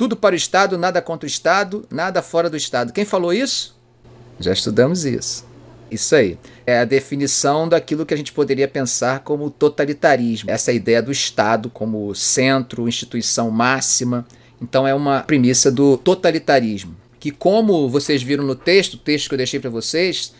Tudo para o Estado, nada contra o Estado, nada fora do Estado. Quem falou isso? Já estudamos isso. Isso aí. É a definição daquilo que a gente poderia pensar como totalitarismo. Essa ideia do Estado como centro, instituição máxima. Então é uma premissa do totalitarismo. Que, como vocês viram no texto, o texto que eu deixei para vocês,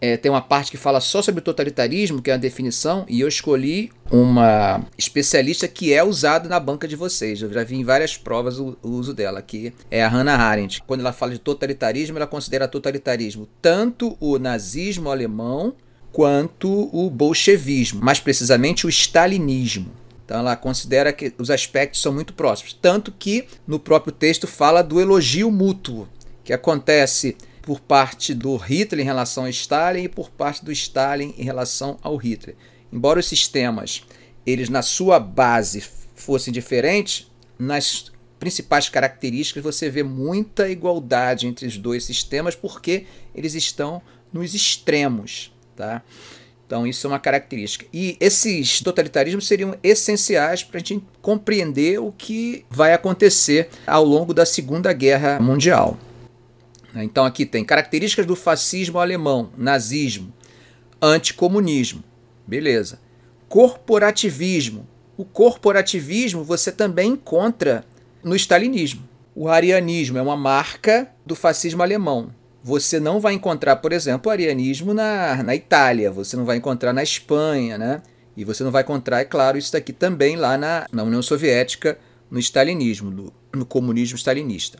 é, tem uma parte que fala só sobre totalitarismo, que é a definição, e eu escolhi uma especialista que é usada na banca de vocês. Eu já vi em várias provas o, o uso dela, que é a Hannah Arendt. Quando ela fala de totalitarismo, ela considera totalitarismo tanto o nazismo alemão quanto o bolchevismo, mais precisamente o stalinismo. Então ela considera que os aspectos são muito próximos, tanto que no próprio texto fala do elogio mútuo, que acontece por parte do Hitler em relação a Stalin e por parte do Stalin em relação ao Hitler. Embora os sistemas, eles na sua base fossem diferentes, nas principais características você vê muita igualdade entre os dois sistemas porque eles estão nos extremos, tá? Então isso é uma característica. E esses totalitarismos seriam essenciais para a gente compreender o que vai acontecer ao longo da Segunda Guerra Mundial. Né? Então aqui tem características do fascismo alemão, nazismo, anticomunismo, beleza. Corporativismo. O corporativismo você também encontra no stalinismo. O arianismo é uma marca do fascismo alemão. Você não vai encontrar, por exemplo, arianismo na, na Itália, você não vai encontrar na Espanha, né? E você não vai encontrar, é claro, isso daqui também lá na, na União Soviética, no stalinismo, no, no comunismo stalinista.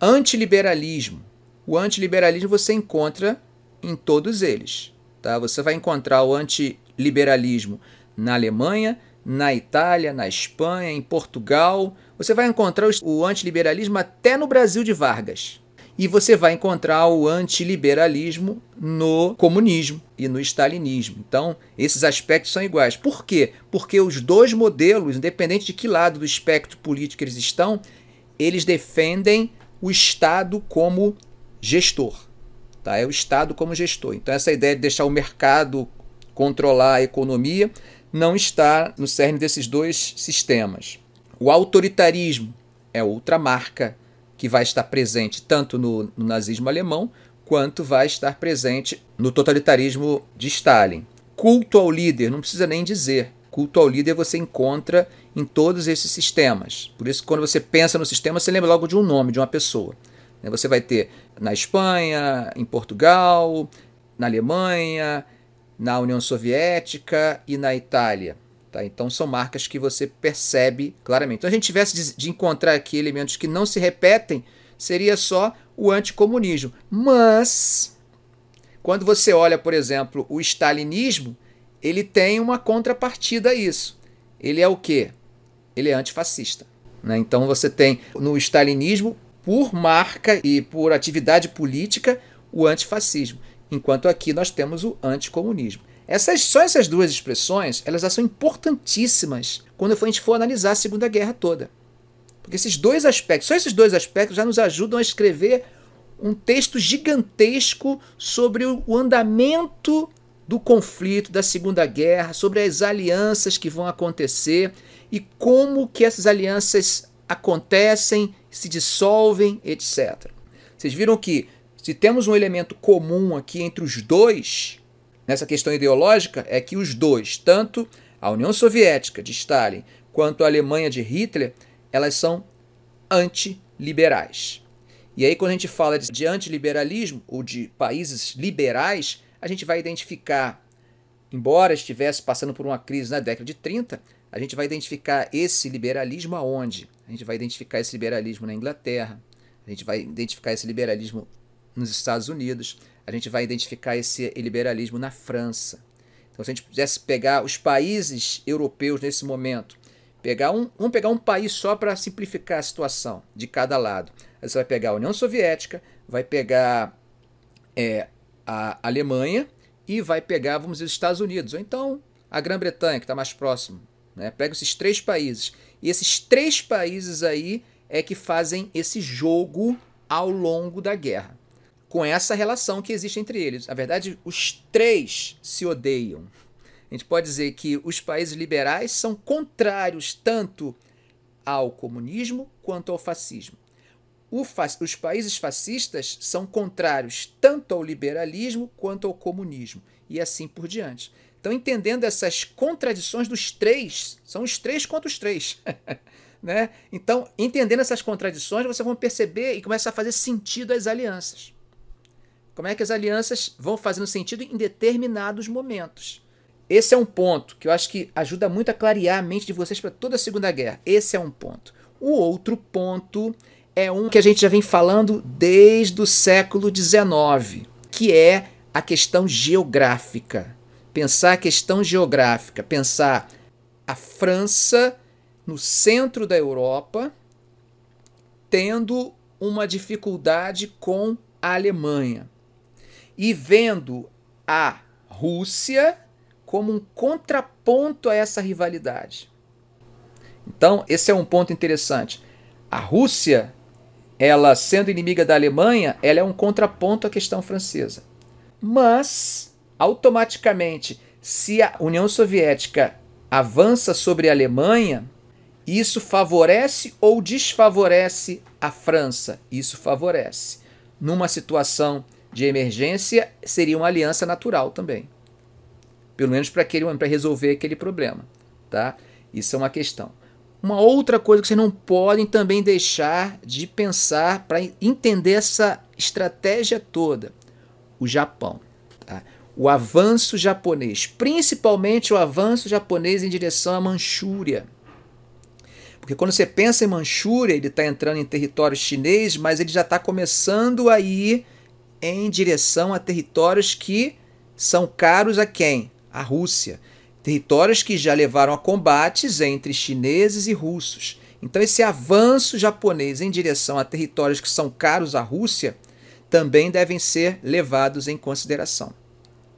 Antiliberalismo. O antiliberalismo você encontra em todos eles. Tá? Você vai encontrar o antiliberalismo na Alemanha, na Itália, na Espanha, em Portugal. Você vai encontrar o antiliberalismo até no Brasil de Vargas. E você vai encontrar o antiliberalismo no comunismo e no stalinismo. Então, esses aspectos são iguais. Por quê? Porque os dois modelos, independente de que lado do espectro político eles estão, eles defendem o Estado como gestor. Tá? É o Estado como gestor. Então, essa ideia de deixar o mercado controlar a economia não está no cerne desses dois sistemas. O autoritarismo é outra marca que vai estar presente tanto no, no nazismo alemão quanto vai estar presente no totalitarismo de Stalin. Culto ao líder, não precisa nem dizer. Culto ao líder você encontra em todos esses sistemas. Por isso, quando você pensa no sistema, você lembra logo de um nome, de uma pessoa. Né, você vai ter na Espanha, em Portugal, na Alemanha, na União Soviética e na Itália. Tá? Então são marcas que você percebe claramente. Então, se a gente tivesse de encontrar aqui elementos que não se repetem, seria só o anticomunismo. Mas, quando você olha, por exemplo, o stalinismo, ele tem uma contrapartida a isso. Ele é o quê? Ele é antifascista. Né? Então você tem no stalinismo por marca e por atividade política o antifascismo, enquanto aqui nós temos o anticomunismo. Essas, só essas duas expressões elas já são importantíssimas quando a gente for analisar a Segunda Guerra toda. Porque esses dois aspectos, só esses dois aspectos já nos ajudam a escrever um texto gigantesco sobre o andamento do conflito, da Segunda Guerra, sobre as alianças que vão acontecer e como que essas alianças acontecem se dissolvem, etc. Vocês viram que se temos um elemento comum aqui entre os dois, nessa questão ideológica, é que os dois, tanto a União Soviética de Stalin quanto a Alemanha de Hitler, elas são antiliberais. E aí, quando a gente fala de antiliberalismo ou de países liberais, a gente vai identificar, embora estivesse passando por uma crise na década de 30, a gente vai identificar esse liberalismo aonde? A gente vai identificar esse liberalismo na Inglaterra, a gente vai identificar esse liberalismo nos Estados Unidos, a gente vai identificar esse liberalismo na França. Então, se a gente pudesse pegar os países europeus nesse momento, pegar um, vamos pegar um país só para simplificar a situação de cada lado. Aí você vai pegar a União Soviética, vai pegar é, a Alemanha e vai pegar, vamos dizer, os Estados Unidos, ou então a Grã-Bretanha, que está mais próximo, né? Pega esses três países. E esses três países aí é que fazem esse jogo ao longo da guerra. Com essa relação que existe entre eles. Na verdade, os três se odeiam. A gente pode dizer que os países liberais são contrários tanto ao comunismo quanto ao fascismo. Os países fascistas são contrários tanto ao liberalismo quanto ao comunismo, e assim por diante. Então, entendendo essas contradições dos três, são os três contra os três. né? Então, entendendo essas contradições, vocês vão perceber e começa a fazer sentido as alianças. Como é que as alianças vão fazendo sentido em determinados momentos. Esse é um ponto que eu acho que ajuda muito a clarear a mente de vocês para toda a Segunda Guerra. Esse é um ponto. O outro ponto é um que a gente já vem falando desde o século XIX, que é a questão geográfica. Pensar a questão geográfica, pensar a França no centro da Europa tendo uma dificuldade com a Alemanha e vendo a Rússia como um contraponto a essa rivalidade. Então, esse é um ponto interessante. A Rússia, ela sendo inimiga da Alemanha, ela é um contraponto à questão francesa. Mas, automaticamente, se a União Soviética avança sobre a Alemanha, isso favorece ou desfavorece a França? Isso favorece. Numa situação de emergência, seria uma aliança natural também. Pelo menos para resolver aquele problema. Tá? Isso é uma questão. Uma outra coisa que vocês não podem também deixar de pensar para entender essa estratégia toda: o Japão. Tá? O avanço japonês, principalmente o avanço japonês em direção à Manchúria. Porque quando você pensa em Manchúria, ele está entrando em território chinês, mas ele já está começando a ir em direção a territórios que são caros a quem? A Rússia. Territórios que já levaram a combates entre chineses e russos. Então, esse avanço japonês em direção a territórios que são caros à Rússia também devem ser levados em consideração.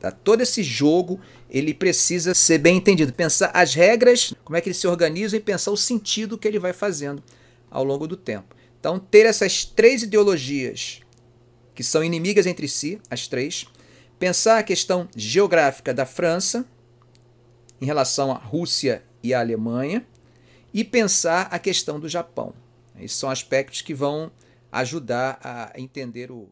Tá? Todo esse jogo ele precisa ser bem entendido, pensar as regras, como é que ele se organiza e pensar o sentido que ele vai fazendo ao longo do tempo. Então, ter essas três ideologias que são inimigas entre si, as três, pensar a questão geográfica da França em relação à Rússia e à Alemanha e pensar a questão do Japão. Esses são aspectos que vão ajudar a entender o,